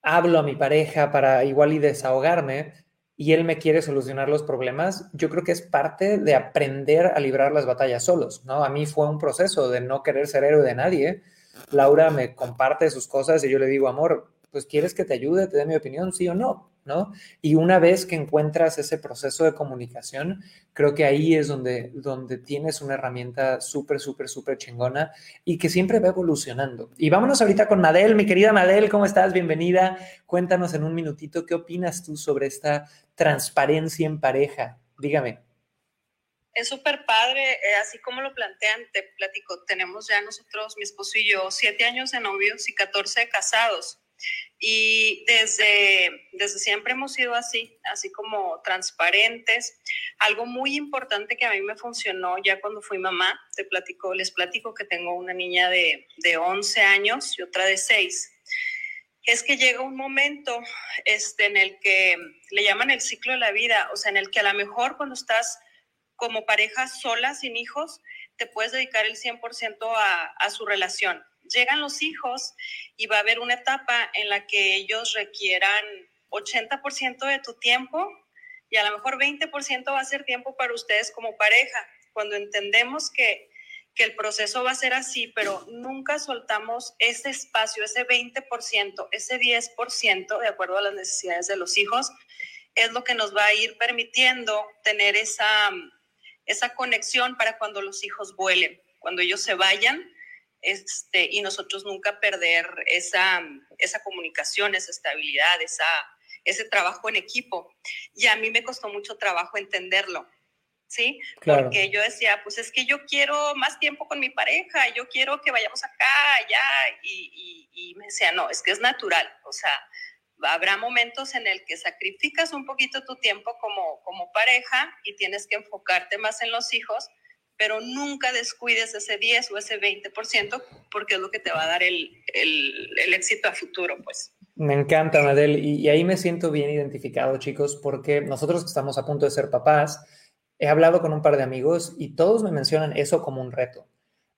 hablo a mi pareja para igual y desahogarme y él me quiere solucionar los problemas, yo creo que es parte de aprender a librar las batallas solos, ¿no? A mí fue un proceso de no querer ser héroe de nadie. Laura me comparte sus cosas y yo le digo, amor, pues quieres que te ayude, te dé mi opinión, sí o no. Y una vez que encuentras ese proceso de comunicación, creo que ahí es donde, donde tienes una herramienta súper, súper, súper chingona y que siempre va evolucionando. Y vámonos ahorita con Madel, mi querida Madel, ¿cómo estás? Bienvenida. Cuéntanos en un minutito qué opinas tú sobre esta transparencia en pareja. Dígame. Es súper padre, eh, así como lo plantean, te platico, tenemos ya nosotros, mi esposo y yo, siete años de novios y 14 casados. Y desde, desde siempre hemos sido así, así como transparentes. Algo muy importante que a mí me funcionó ya cuando fui mamá, te platico, les platico que tengo una niña de, de 11 años y otra de 6 es que llega un momento este, en el que le llaman el ciclo de la vida, o sea, en el que a lo mejor cuando estás como pareja sola, sin hijos, te puedes dedicar el 100% a, a su relación llegan los hijos y va a haber una etapa en la que ellos requieran 80% de tu tiempo y a lo mejor 20% va a ser tiempo para ustedes como pareja. Cuando entendemos que, que el proceso va a ser así, pero nunca soltamos ese espacio, ese 20%, ese 10%, de acuerdo a las necesidades de los hijos, es lo que nos va a ir permitiendo tener esa, esa conexión para cuando los hijos vuelen, cuando ellos se vayan este, y nosotros nunca perder esa, esa comunicación, esa estabilidad, esa, ese trabajo en equipo. Y a mí me costó mucho trabajo entenderlo, ¿sí? Porque yo decía, pues es que yo quiero más tiempo con mi pareja, yo quiero que vayamos acá, allá, y, y, y me decía, no, es que es natural, o sea, habrá momentos en el que sacrificas un poquito tu tiempo como, como pareja y tienes que enfocarte más en los hijos, pero nunca descuides ese 10 o ese 20% porque es lo que te va a dar el, el, éxito a futuro, pues. Me encanta, Madel, y, ahí me siento bien identificado, chicos, porque nosotros que estamos a punto de ser papás, he hablado con un par de amigos y todos me mencionan eso como un reto.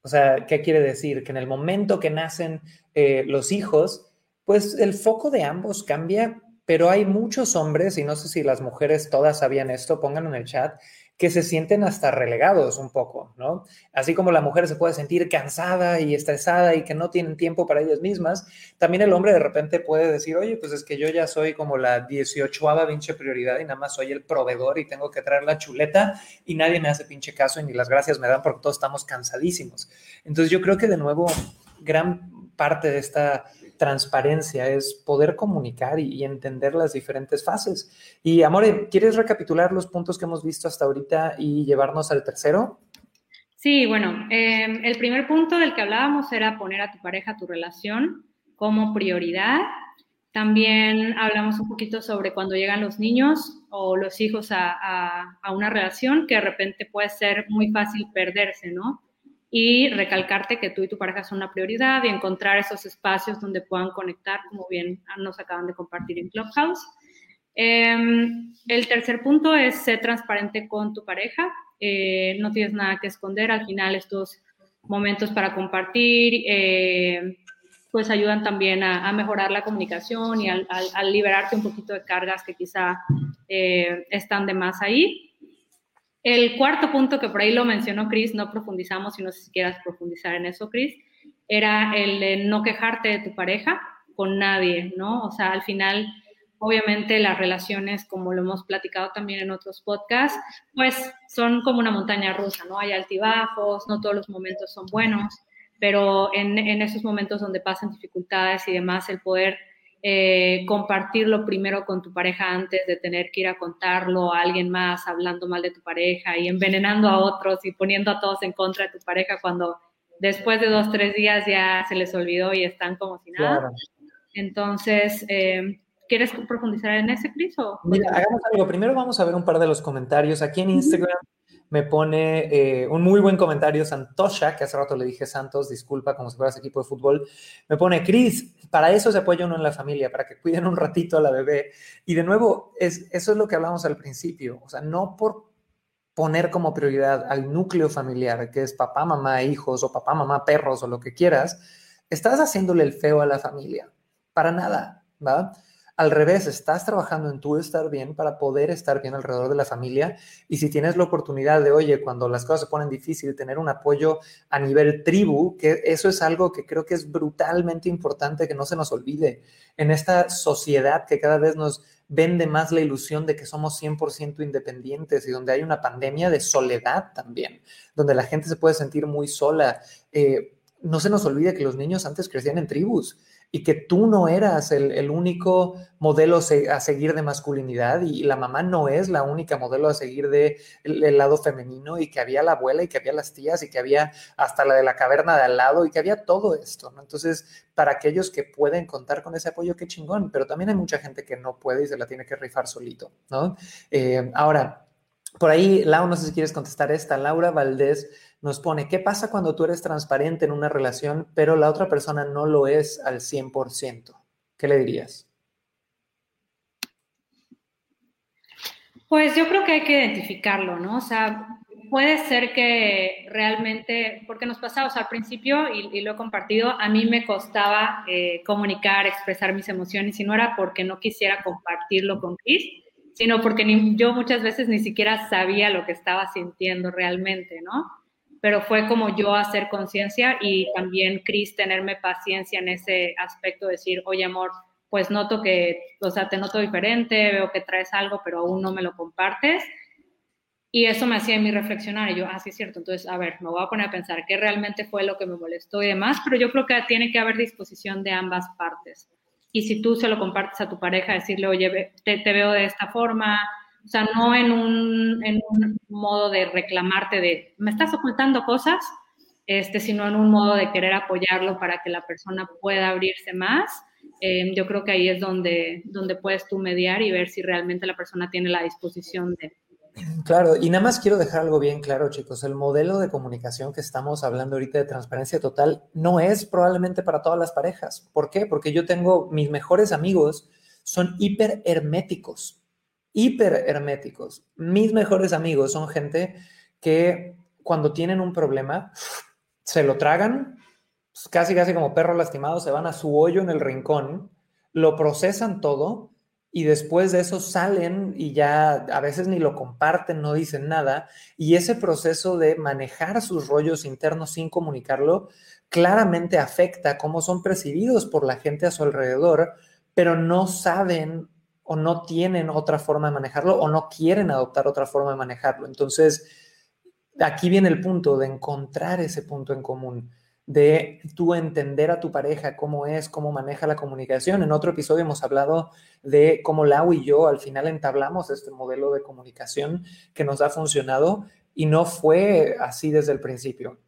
O sea, ¿qué quiere decir? Que en el momento que nacen eh, los hijos, pues el foco de ambos cambia, pero hay muchos hombres, y no sé si las mujeres todas sabían esto, pongan en el chat, que se sienten hasta relegados un poco, ¿no? Así como la mujer se puede sentir cansada y estresada y que no tienen tiempo para ellas mismas, también el hombre de repente puede decir, oye, pues es que yo ya soy como la 18ava pinche prioridad y nada más soy el proveedor y tengo que traer la chuleta y nadie me hace pinche caso y ni las gracias me dan porque todos estamos cansadísimos. Entonces yo creo que de nuevo, gran parte de esta transparencia, es poder comunicar y, entender las diferentes fases. Y Amore, ¿quieres recapitular los puntos que hemos visto hasta ahorita y llevarnos al tercero? Sí, bueno, em, el primer punto del que hablábamos era poner a tu pareja, tu relación, como prioridad. También hablamos un poquito sobre cuando llegan los niños o los hijos a, a una relación que de repente puede ser muy fácil perderse, ¿no? Y recalcarte que tú y tu pareja son una prioridad y encontrar esos espacios donde puedan conectar, como bien nos acaban de compartir en Clubhouse. Em, el tercer punto es ser transparente con tu pareja. Eh, no tienes nada que esconder. Al final estos momentos para compartir, eh, pues ayudan también a, mejorar la comunicación y al, liberarte un poquito de cargas que quizá eh, están de más ahí. El cuarto punto que por ahí lo mencionó Chris, no profundizamos y no sé si quieras profundizar en eso, Chris, era el de no quejarte de tu pareja con nadie, ¿no? O sea, al final, obviamente las relaciones, como lo hemos platicado también en otros podcasts, pues son como una montaña rusa, ¿no? Hay altibajos, no todos los momentos son buenos, pero en, en esos momentos donde pasan dificultades y demás, el poder eh, compartirlo primero con tu pareja antes de tener que ir a contarlo a alguien más, hablando mal de tu pareja y envenenando a otros y poniendo a todos en contra de tu pareja cuando después de dos, tres días ya se les olvidó y están como si nada. Entonces, eh, ¿quieres profundizar en ese, Cris? Mira, hagamos algo. Primero vamos a ver un par de los comentarios. Aquí en Instagram me pone eh, un muy buen comentario Santosha, que hace rato le dije Santos, disculpa, como si fueras equipo de fútbol. Me pone, Cris, para eso se apoya uno en la familia, para que cuiden un ratito a la bebé. Y de nuevo, es, eso es lo que hablamos al principio. O sea, no por poner como prioridad al núcleo familiar, que es papá, mamá, hijos, o papá, mamá, perros, o lo que quieras, estás haciéndole el feo a la familia. Para nada, ¿va? Al revés, estás trabajando en tu estar bien para poder estar bien alrededor de la familia y si tienes la oportunidad de, oye, cuando las cosas se ponen difíciles, tener un apoyo a nivel tribu, que eso es algo que creo que es brutalmente importante que no se nos olvide en esta sociedad que cada vez nos vende más la ilusión de que somos 100% independientes y donde hay una pandemia de soledad también, donde la gente se puede sentir muy sola. Eh, no se nos olvide que los niños antes crecían en tribus y que tú no eras el, único modelo a seguir de masculinidad y la mamá no es la única modelo a seguir de el, lado femenino y que había la abuela y que había las tías y que había hasta la de la caverna de al lado y que había todo esto, ¿no? Entonces, para aquellos que pueden contar con ese apoyo, qué chingón, pero también hay mucha gente que no puede y se la tiene que rifar solito, ¿no? Eh, ahora, por ahí, Lau, no sé si quieres contestar esta, Laura Valdés nos pone, ¿qué pasa cuando tú eres transparente en una relación, pero la otra persona no lo es al 100%? ¿Qué le dirías? Pues yo creo que hay que identificarlo, ¿no? O sea, puede ser que realmente, porque nos sea, al principio, y, lo he compartido, a mí me costaba eh, comunicar, expresar mis emociones, y no era porque no quisiera compartirlo con Chris, sino porque yo muchas veces ni siquiera sabía lo que estaba sintiendo realmente, ¿no? pero fue como yo hacer conciencia y también Cris tenerme paciencia en ese aspecto, decir, oye amor, pues noto que, o sea, te noto diferente, veo que traes algo, pero aún no me lo compartes. Y eso me hacía mi reflexionar y yo, ah, sí es cierto, entonces, a ver, me voy a poner a pensar qué realmente fue lo que me molestó y demás, pero yo creo que tiene que haber disposición de ambas partes. Y si tú se lo compartes a tu pareja, decirle, oye, te, te veo de esta forma, o sea, no en un, en un modo de reclamarte de, me estás ocultando cosas, este, sino en un modo de querer apoyarlo para que la persona pueda abrirse más. Eh, yo creo que ahí es donde, donde puedes tú mediar y ver si realmente la persona tiene la disposición de... Claro, y nada más quiero dejar algo bien claro, chicos. El modelo de comunicación que estamos hablando ahorita de transparencia total no es probablemente para todas las parejas. ¿Por qué? Porque yo tengo mis mejores amigos, son hiper herméticos hiper herméticos. Mis mejores amigos son gente que cuando tienen un problema se lo tragan, pues, casi casi como perro lastimado, se van a su hoyo en el rincón, lo procesan todo y después de eso salen y ya a veces ni lo comparten, no dicen nada. Y ese proceso de manejar sus rollos internos sin comunicarlo claramente afecta cómo son percibidos por la gente a su alrededor, pero no saben o no tienen otra forma de manejarlo o no quieren adoptar otra forma de manejarlo. Entonces, aquí viene el punto de encontrar ese punto en común, de tú entender a tu pareja cómo es, cómo maneja la comunicación. En otro episodio hemos hablado de cómo Lau y yo al final entablamos este modelo de comunicación que nos ha funcionado y no fue así desde el principio.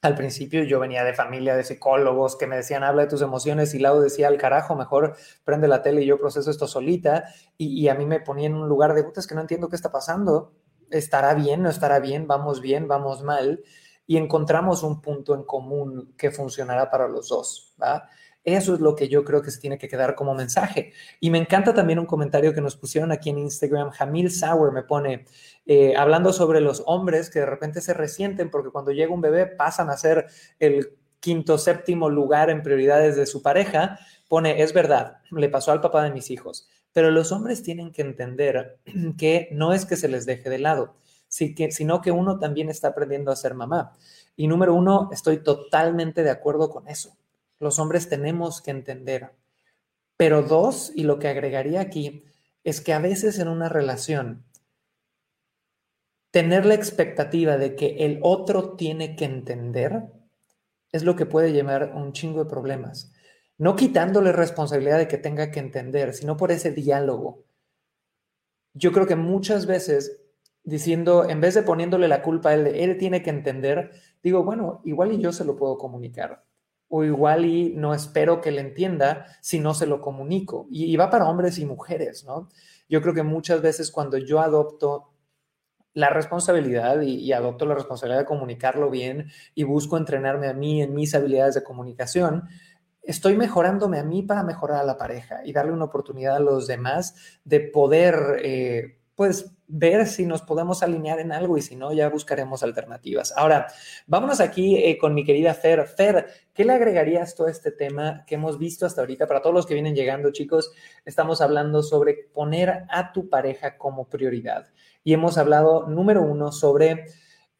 Al principio yo venía de familia de psicólogos que me decían, habla de tus emociones y Lau decía, al carajo, mejor prende la tele y yo proceso esto solita. Y, a mí me ponía en un lugar de, putas, que no entiendo qué está pasando. ¿Estará bien? ¿No estará bien? ¿Vamos bien? ¿Vamos mal? Y encontramos un punto en común que funcionará para los dos. Eso es lo que yo creo que se tiene que quedar como mensaje. Y me encanta también un comentario que nos pusieron aquí en Instagram. Jamil Sauer me pone, eh, hablando sobre los hombres que de repente se resienten porque cuando llega un bebé pasan a ser el quinto, séptimo lugar en prioridades de su pareja, pone, es verdad, le pasó al papá de mis hijos, pero los hombres tienen que entender que no es que se les deje de lado, sino que uno también está aprendiendo a ser mamá. Y número uno, estoy totalmente de acuerdo con eso. Los hombres tenemos que entender. Pero dos, y lo que agregaría aquí, es que a veces en una relación, tener la expectativa de que el otro tiene que entender es lo que puede llevar un chingo de problemas. No quitándole responsabilidad de que tenga que entender, sino por ese diálogo. Yo creo que muchas veces diciendo, en vez de poniéndole la culpa a él, él tiene que entender, digo, bueno, igual y yo se lo puedo comunicar. O igual y no espero que le entienda si no se lo comunico. Y, va para hombres y mujeres, ¿no? Yo creo que muchas veces cuando yo adopto la responsabilidad y, adopto la responsabilidad de comunicarlo bien y busco entrenarme a mí en mis habilidades de comunicación, estoy mejorándome a mí para mejorar a la pareja y darle una oportunidad a los demás de poder, eh, pues, ver si nos podemos alinear en algo y si no, ya buscaremos alternativas. Ahora, vámonos aquí eh, con mi querida Fer. Fer, ¿qué le agregarías todo este tema que hemos visto hasta ahorita? Para todos los que vienen llegando, chicos, estamos hablando sobre poner a tu pareja como prioridad. Y hemos hablado, número uno, sobre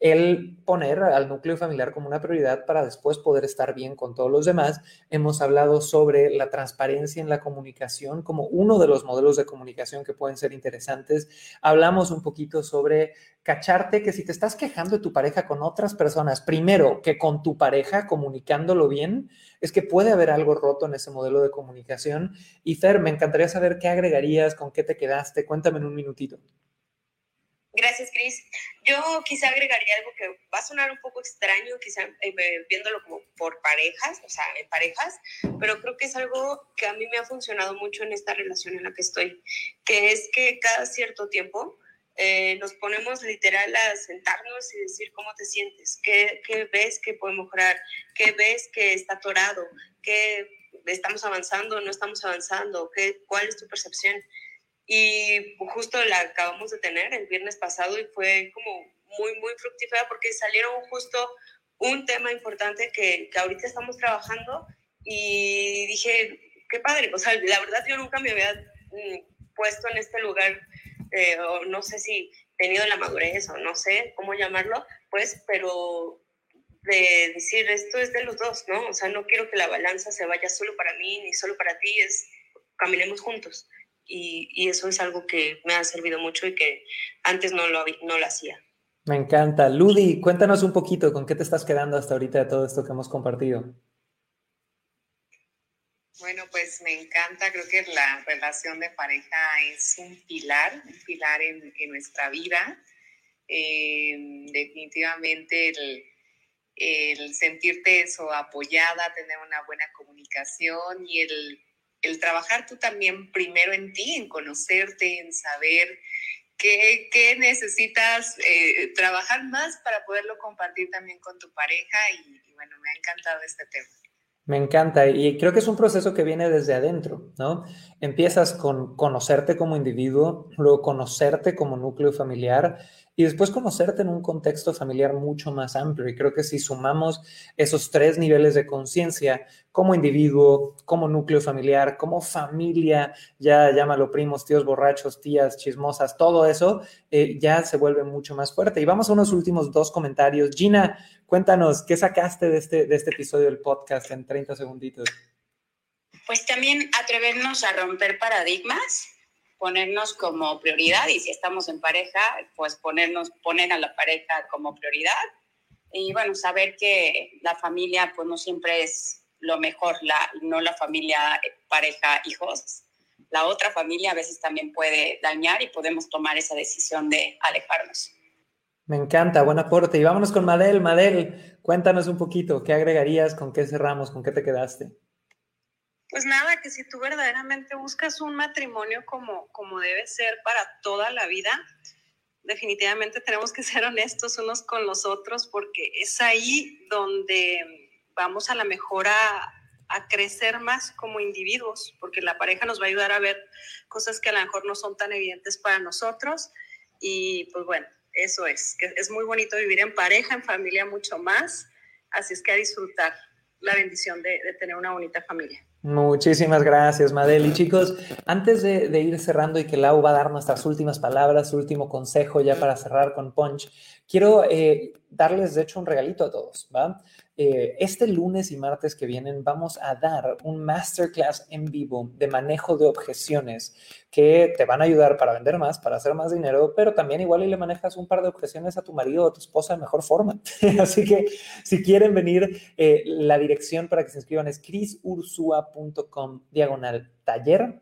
el poner al núcleo familiar como una prioridad para después poder estar bien con todos los demás. Hemos hablado sobre la transparencia en la comunicación como uno de los modelos de comunicación que pueden ser interesantes. Hablamos un poquito sobre cacharte que si te estás quejando de tu pareja con otras personas, primero que con tu pareja comunicándolo bien, es que puede haber algo roto en ese modelo de comunicación. Y Fer, me encantaría saber qué agregarías, con qué te quedaste. Cuéntame en un minutito. Gracias, Cris. Yo quizá agregaría algo que va a sonar un poco extraño, quizá eh, viéndolo como por parejas, o sea, en parejas, pero creo que es algo que a mí me ha funcionado mucho en esta relación en la que estoy, que es que cada cierto tiempo eh, nos ponemos literal a sentarnos y decir cómo te sientes, qué, qué ves que puede mejorar, qué ves que está atorado, qué estamos avanzando, no estamos avanzando, qué, cuál es tu percepción. Y justo la acabamos de tener el viernes pasado y fue como muy, muy fructífera porque salieron justo un tema importante que, que ahorita estamos trabajando y dije, qué padre, o sea, la verdad yo nunca me había mm, puesto en este lugar, eh, o no sé si tenido la madurez o no sé cómo llamarlo, pues, pero de decir, esto es de los dos, ¿no? O sea, no quiero que la balanza se vaya solo para mí ni solo para ti, es caminemos juntos y, eso es algo que me ha servido mucho y que antes no lo, no lo hacía. Me encanta. Ludi, cuéntanos un poquito con qué te estás quedando hasta ahorita de todo esto que hemos compartido. Bueno, pues me encanta, creo que la relación de pareja es un pilar, un pilar en, nuestra vida. Eh, definitivamente el, el sentirte eso, apoyada, tener una buena comunicación y el el trabajar tú también primero en ti, en conocerte, en saber qué, qué necesitas eh, trabajar más para poderlo compartir también con tu pareja y, y bueno, me ha encantado este tema. Me encanta y creo que es un proceso que viene desde adentro, ¿no? Empiezas con conocerte como individuo, luego conocerte como núcleo familiar y después conocerte en un contexto familiar mucho más amplio. Y creo que si sumamos esos tres niveles de conciencia, como individuo, como núcleo familiar, como familia, ya llámalo primos, tíos borrachos, tías chismosas, todo eso, eh, ya se vuelve mucho más fuerte. Y vamos a unos últimos dos comentarios. Gina, cuéntanos, ¿qué sacaste de este, de este episodio del podcast en 30 segunditos? Pues también atrevernos a romper paradigmas ponernos como prioridad y si estamos en pareja, pues ponernos, poner a la pareja como prioridad y bueno, saber que la familia pues no siempre es lo mejor, la, no la familia, pareja, hijos. La otra familia a veces también puede dañar y podemos tomar esa decisión de alejarnos. Me encanta, buen aporte. Y vámonos con Madel. Madel, cuéntanos un poquito, ¿qué agregarías? ¿Con qué cerramos? ¿Con qué te quedaste? Pues nada, que si tú verdaderamente buscas un matrimonio como, como debe ser para toda la vida, definitivamente tenemos que ser honestos unos con los otros porque es ahí donde vamos a la mejor a, a crecer más como individuos, porque la pareja nos va a ayudar a ver cosas que a lo mejor no son tan evidentes para nosotros. Y pues bueno, eso es, que es muy bonito vivir en pareja, en familia mucho más. Así es que a disfrutar la bendición de, de tener una bonita familia. Muchísimas gracias, Madel. Y chicos, antes de, ir cerrando y que Lau va a dar nuestras últimas palabras, su último consejo ya para cerrar con Punch, quiero eh, darles, de hecho, un regalito a todos, ¿va? Eh, este lunes y martes que vienen vamos a dar un masterclass en vivo de manejo de objeciones que te van a ayudar para vender más, para hacer más dinero, pero también igual y le manejas un par de objeciones a tu marido o a tu esposa de mejor forma. Así que si quieren venir, eh, la dirección para que se inscriban es crisursua.com diagonal taller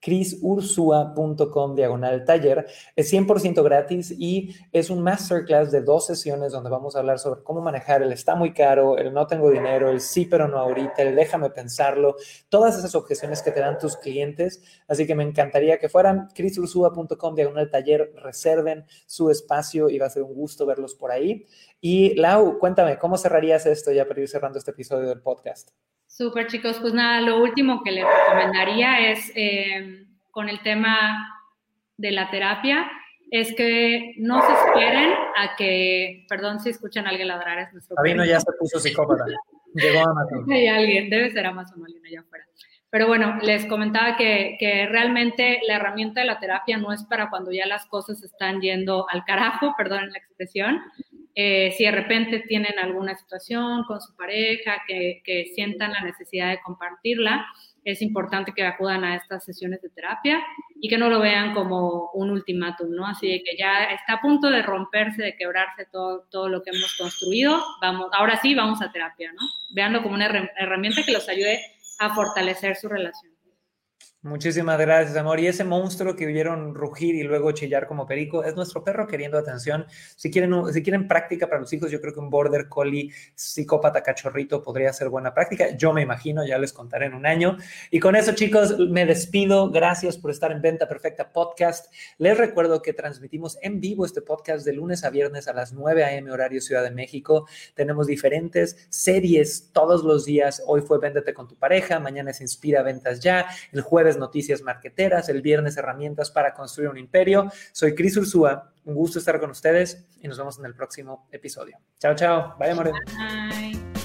crisursua.com diagonal taller. Es 100% gratis y es un masterclass de dos sesiones donde vamos a hablar sobre cómo manejar el está muy caro, el no tengo dinero, el sí pero no ahorita, el déjame pensarlo, todas esas objeciones que te dan tus clientes. Así que me encantaría que fueran crisursua.com diagonal taller, reserven su espacio y va a ser un gusto verlos por ahí. Y Lau, cuéntame, ¿cómo cerrarías esto ya para ir cerrando este episodio del podcast? Súper chicos, pues nada, lo último que les recomendaría es eh, con el tema de la terapia, es que no se esperen a que, perdón si escuchan a alguien ladrar, es nuestro... Sabino ya se puso psicópata, llegó a Amazon. Hay alguien, debe ser Amazon alguien allá afuera. Pero bueno, les comentaba que, que, realmente la herramienta de la terapia no es para cuando ya las cosas están yendo al carajo, perdón la expresión, eh, si de repente tienen alguna situación con su pareja, que, sientan la necesidad de compartirla, es importante que acudan a estas sesiones de terapia y que no lo vean como un ultimátum, ¿no? Así de que ya está a punto de romperse, de quebrarse todo, todo lo que hemos construido, vamos, ahora sí vamos a terapia, ¿no? Veanlo como una herramienta que los ayude a fortalecer su relación. Muchísimas gracias, amor. Y ese monstruo que vieron rugir y luego chillar como perico es nuestro perro queriendo atención. Si quieren, si quieren práctica para los hijos, yo creo que un border collie psicópata cachorrito podría ser buena práctica. Yo me imagino, ya les contaré en un año. Y con eso, chicos, me despido. Gracias por estar en Venta Perfecta Podcast. Les recuerdo que transmitimos en vivo este podcast de lunes a viernes a las 9 a.m. horario Ciudad de México. Tenemos diferentes series todos los días. Hoy fue Véndete con tu pareja, mañana es Inspira Ventas Ya, el jueves noticias marqueteras, el viernes herramientas para construir un imperio. Soy Cris Ursúa, un gusto estar con ustedes y nos vemos en el próximo episodio. Chao, chao. Bye, amores. Bye.